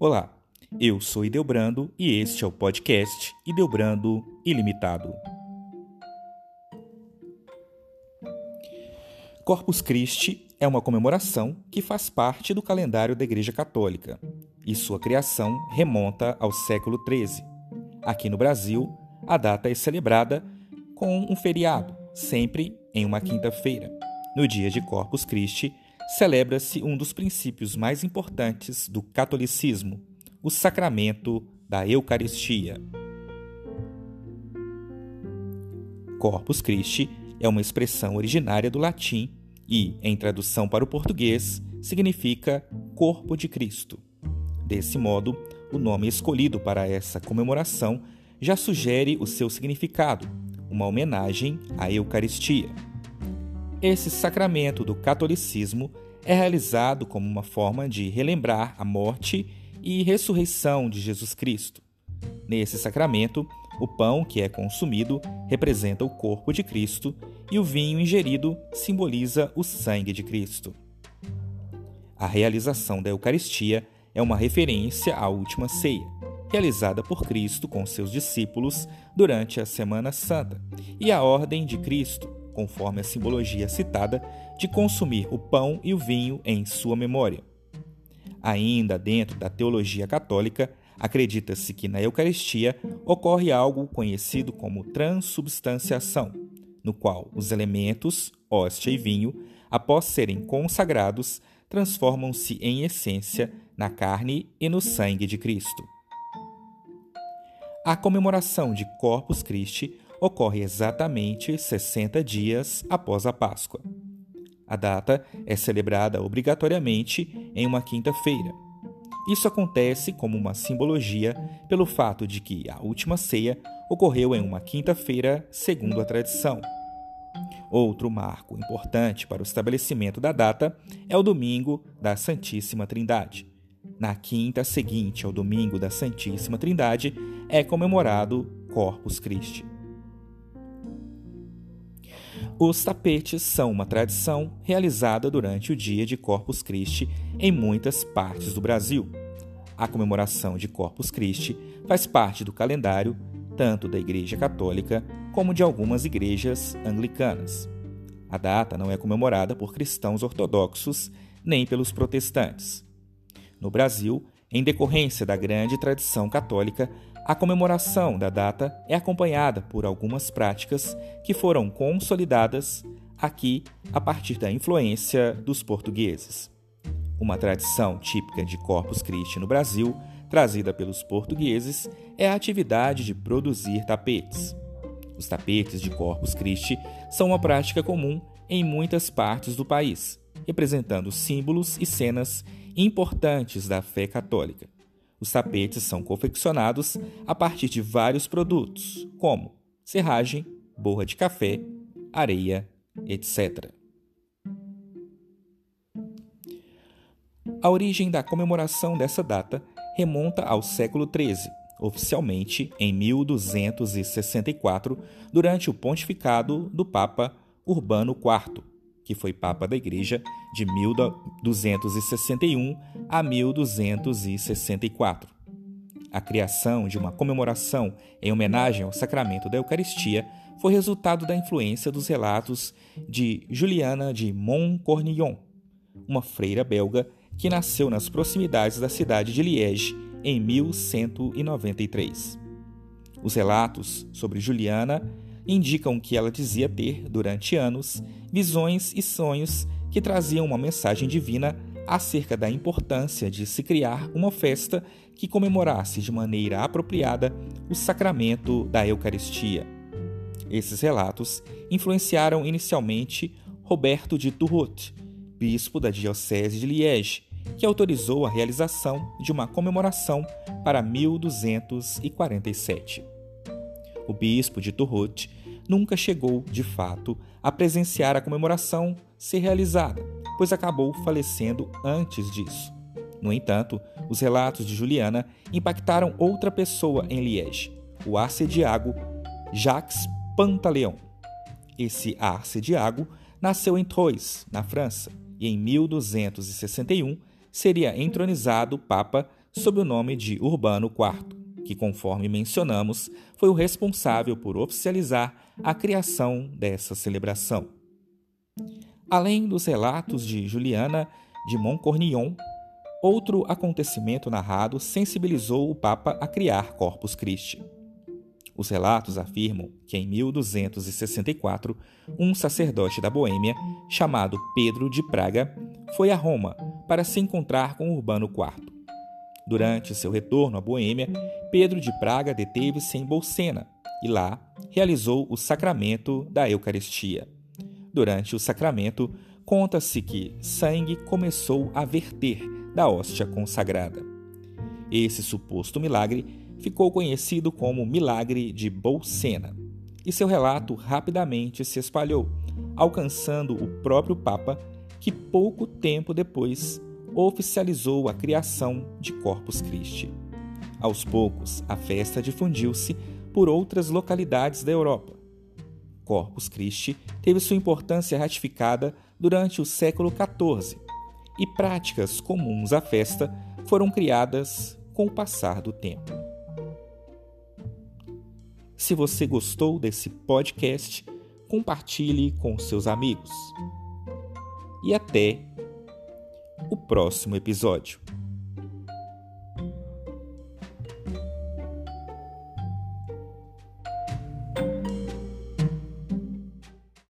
Olá, eu sou Ideobrando e este é o podcast Ideobrando Ilimitado. Corpus Christi é uma comemoração que faz parte do calendário da Igreja Católica e sua criação remonta ao século XIII. Aqui no Brasil, a data é celebrada com um feriado, sempre em uma quinta-feira. No dia de Corpus Christi, celebra-se um dos princípios mais importantes do catolicismo, o sacramento da Eucaristia. Corpus Christi é uma expressão originária do latim e, em tradução para o português, significa corpo de Cristo. Desse modo, o nome escolhido para essa comemoração já sugere o seu significado, uma homenagem à Eucaristia. Esse sacramento do catolicismo é realizado como uma forma de relembrar a morte e ressurreição de Jesus Cristo. Nesse sacramento, o pão que é consumido representa o corpo de Cristo e o vinho ingerido simboliza o sangue de Cristo. A realização da Eucaristia é uma referência à última ceia, realizada por Cristo com seus discípulos durante a Semana Santa, e à ordem de Cristo, conforme a simbologia citada, de consumir o pão e o vinho em sua memória. Ainda dentro da teologia católica, acredita-se que na Eucaristia ocorre algo conhecido como transubstanciação, no qual os elementos, hóstia e vinho, após serem consagrados, transformam-se em essência na carne e no sangue de Cristo. A comemoração de Corpus Christi ocorre exatamente 60 dias após a Páscoa. A data é celebrada obrigatoriamente em uma quinta-feira. Isso acontece como uma simbologia pelo fato de que a última ceia ocorreu em uma quinta-feira, segundo a tradição. Outro marco importante para o estabelecimento da data é o domingo da Santíssima Trindade. Na quinta seguinte ao domingo da Santíssima Trindade é comemorado Corpus Christi. Os tapetes são uma tradição realizada durante o dia de Corpus Christi em muitas partes do Brasil. A comemoração de Corpus Christi faz parte do calendário tanto da Igreja Católica como de algumas igrejas anglicanas. A data não é comemorada por cristãos ortodoxos nem pelos protestantes. No Brasil, em decorrência da grande tradição católica, a comemoração da data é acompanhada por algumas práticas que foram consolidadas aqui a partir da influência dos portugueses. Uma tradição típica de Corpus Christi no Brasil, trazida pelos portugueses, é a atividade de produzir tapetes. Os tapetes de Corpus Christi são uma prática comum em muitas partes do país, representando símbolos e cenas importantes da fé católica. Os tapetes são confeccionados a partir de vários produtos, como serragem, borra de café, areia, etc. A origem da comemoração dessa data remonta ao século XIII, oficialmente em 1264, durante o pontificado do Papa Urbano IV, que foi Papa da Igreja de 1261 a 1264. A criação de uma comemoração em homenagem ao sacramento da Eucaristia foi resultado da influência dos relatos de Juliana de Montcornillon, uma freira belga que nasceu nas proximidades da cidade de Liege em 1193. Os relatos sobre Juliana indicam que ela dizia ter, durante anos, visões e sonhos que traziam uma mensagem divina acerca da importância de se criar uma festa que comemorasse de maneira apropriada o sacramento da Eucaristia. Esses relatos influenciaram inicialmente Roberto de Turrot, bispo da Diocese de Liege, que autorizou a realização de uma comemoração para 1247. O bispo de Turrot nunca chegou, de fato, a presenciar a comemoração ser realizada, pois acabou falecendo antes disso. No entanto, os relatos de Juliana impactaram outra pessoa em Liege, o arcediago Jacques Pantaleon. Esse arcediago nasceu em Troyes, na França, e em 1261 seria entronizado Papa sob o nome de Urbano IV, que, conforme mencionamos, foi o responsável por oficializar a criação dessa celebração. Além dos relatos de Juliana de Montcornillon, outro acontecimento narrado sensibilizou o Papa a criar Corpus Christi. Os relatos afirmam que em 1264, um sacerdote da Boêmia, chamado Pedro de Praga, foi a Roma para se encontrar com Urbano IV. Durante seu retorno à Boêmia, Pedro de Praga deteve-se em Bolsena e lá realizou o sacramento da Eucaristia. Durante o sacramento, conta-se que sangue começou a verter da hóstia consagrada. Esse suposto milagre ficou conhecido como Milagre de Bolsena, e seu relato rapidamente se espalhou, alcançando o próprio Papa, que pouco tempo depois oficializou a criação de Corpus Christi. Aos poucos, a festa difundiu-se por outras localidades da Europa. Corpus Christi teve sua importância ratificada durante o século XIV e práticas comuns à festa foram criadas com o passar do tempo. Se você gostou desse podcast, compartilhe com seus amigos. E até o próximo episódio.